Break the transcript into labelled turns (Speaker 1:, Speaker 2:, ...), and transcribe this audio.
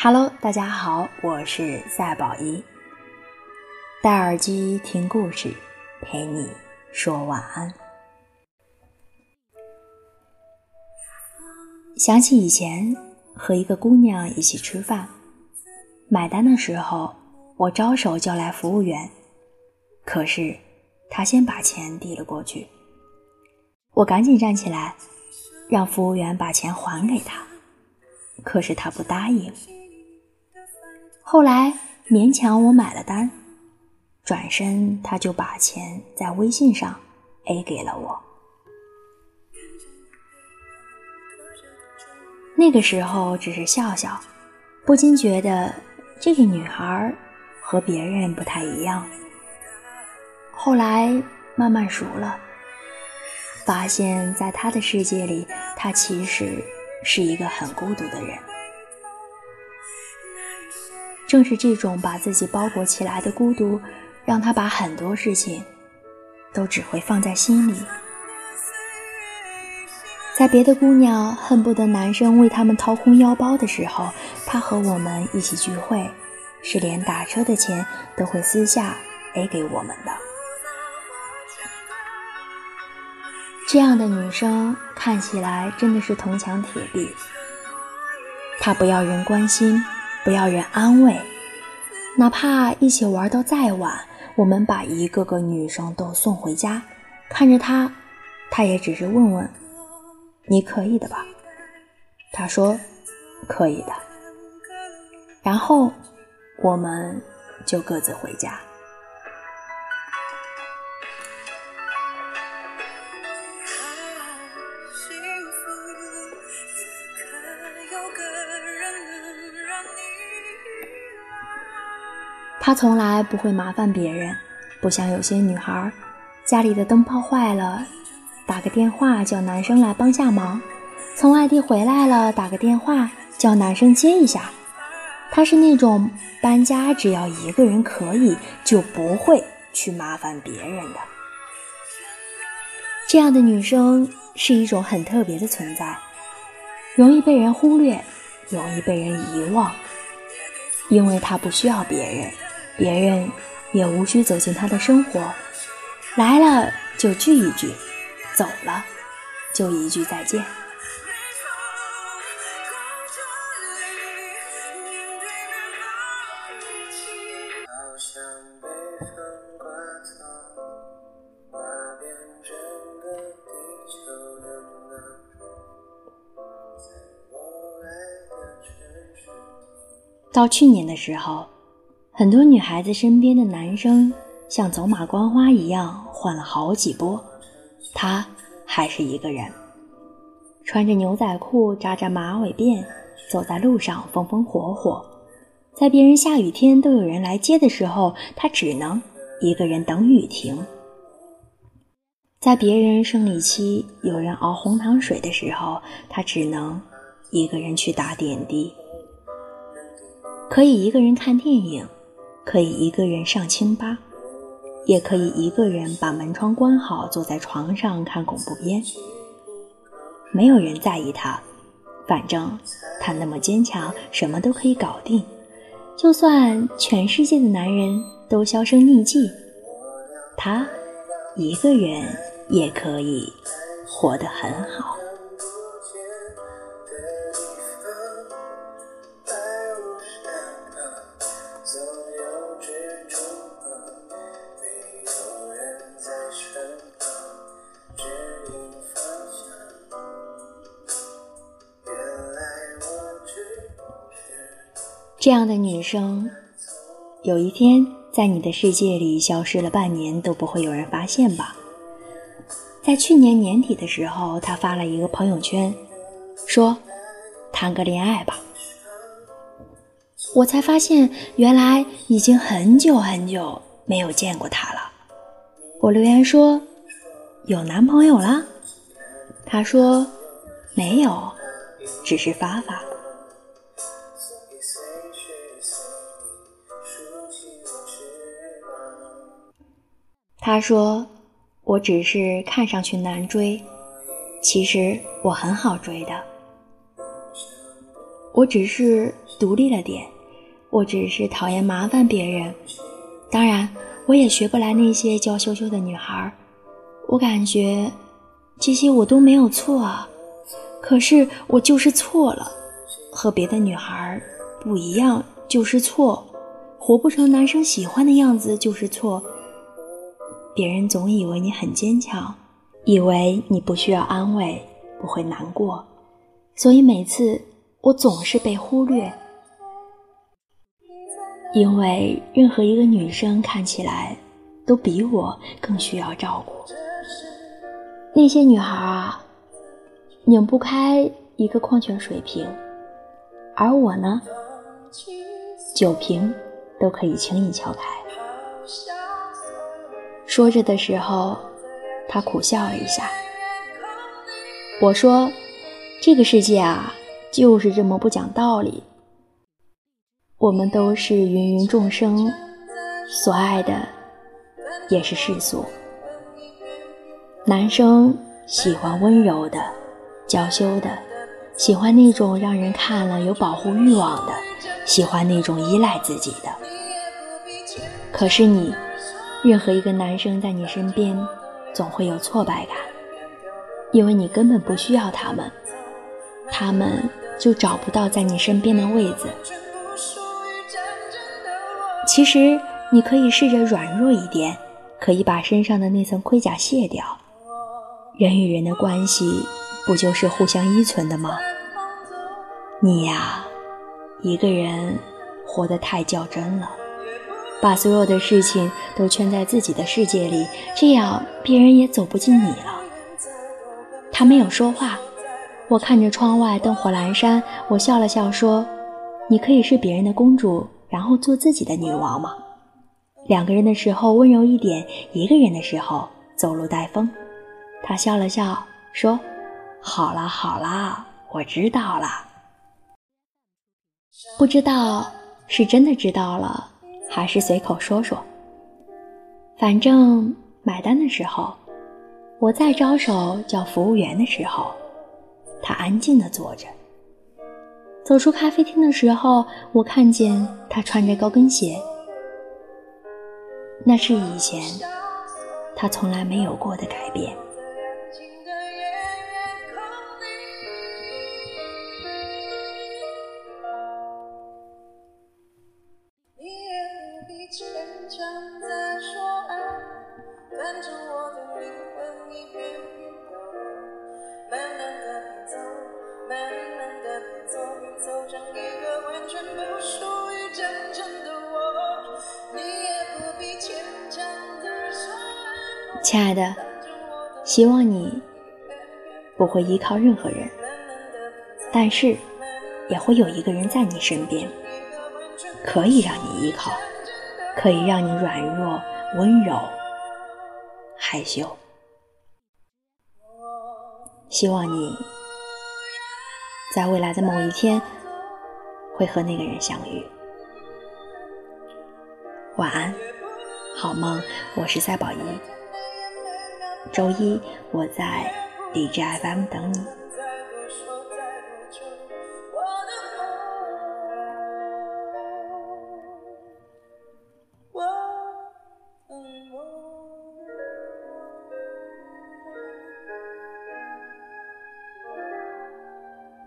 Speaker 1: Hello，大家好，我是赛宝仪。戴耳机听故事，陪你说晚安。想起以前和一个姑娘一起吃饭，买单的时候，我招手叫来服务员，可是他先把钱递了过去，我赶紧站起来，让服务员把钱还给他，可是他不答应。后来勉强我买了单，转身他就把钱在微信上 A 给了我。那个时候只是笑笑，不禁觉得这个女孩和别人不太一样。后来慢慢熟了，发现在他的世界里，他其实是一个很孤独的人。正是这种把自己包裹起来的孤独，让他把很多事情都只会放在心里。在别的姑娘恨不得男生为他们掏空腰包的时候，他和我们一起聚会，是连打车的钱都会私下 A 给我们的。这样的女生看起来真的是铜墙铁壁，她不要人关心。不要人安慰，哪怕一起玩到再晚，我们把一个个女生都送回家，看着她，她也只是问问：“你可以的吧？”他说：“可以的。”然后我们就各自回家。她从来不会麻烦别人，不像有些女孩，家里的灯泡坏了，打个电话叫男生来帮下忙；从外地回来了，打个电话叫男生接一下。她是那种搬家只要一个人可以，就不会去麻烦别人的。这样的女生是一种很特别的存在，容易被人忽略，容易被人遗忘，因为她不需要别人。别人也无需走进他的生活，来了就聚一聚，走了就一句再见。到去年的时候。很多女孩子身边的男生像走马观花一样换了好几波，他还是一个人，穿着牛仔裤扎着马尾辫，走在路上风风火火，在别人下雨天都有人来接的时候，他只能一个人等雨停；在别人生理期有人熬红糖水的时候，他只能一个人去打点滴，可以一个人看电影。可以一个人上清吧，也可以一个人把门窗关好，坐在床上看恐怖片。没有人在意他，反正他那么坚强，什么都可以搞定。就算全世界的男人都销声匿迹，他一个人也可以活得很好。这样的女生，有一天在你的世界里消失了半年都不会有人发现吧？在去年年底的时候，她发了一个朋友圈，说：“谈个恋爱吧。”我才发现，原来已经很久很久没有见过她了。我留言说：“有男朋友了？”她说：“没有，只是发发。”他说：“我只是看上去难追，其实我很好追的。我只是独立了点，我只是讨厌麻烦别人。当然，我也学不来那些娇羞羞的女孩。我感觉这些我都没有错啊，可是我就是错了，和别的女孩不一样就是错，活不成男生喜欢的样子就是错。别人总以为你很坚强，以为你不需要安慰，不会难过，所以每次我总是被忽略。因为任何一个女生看起来都比我更需要照顾。那些女孩啊，拧不开一个矿泉水瓶，而我呢，酒瓶都可以轻易敲开。说着的时候，他苦笑了一下。我说：“这个世界啊，就是这么不讲道理。”我们都是芸芸众生所爱的，也是世俗。男生喜欢温柔的、娇羞的，喜欢那种让人看了有保护欲望的，喜欢那种依赖自己的。可是你，任何一个男生在你身边，总会有挫败感，因为你根本不需要他们，他们就找不到在你身边的位子。其实你可以试着软弱一点，可以把身上的那层盔甲卸掉。人与人的关系不就是互相依存的吗？你呀，一个人活得太较真了，把所有的事情都圈在自己的世界里，这样别人也走不进你了。他没有说话，我看着窗外灯火阑珊，我笑了笑说：“你可以是别人的公主。”然后做自己的女王吗？两个人的时候温柔一点，一个人的时候走路带风。他笑了笑说：“好啦好啦，我知道了。不知道是真的知道了，还是随口说说。反正买单的时候，我在招手叫服务员的时候，他安静的坐着。”走出咖啡厅的时候，我看见他穿着高跟鞋，那是以前他从来没有过的改变。亲爱的，希望你不会依靠任何人，但是也会有一个人在你身边，可以让你依靠，可以让你软弱、温柔、害羞。希望你在未来的某一天会和那个人相遇。晚安，好梦。我是赛宝仪。周一，我在 DJ FM 等你。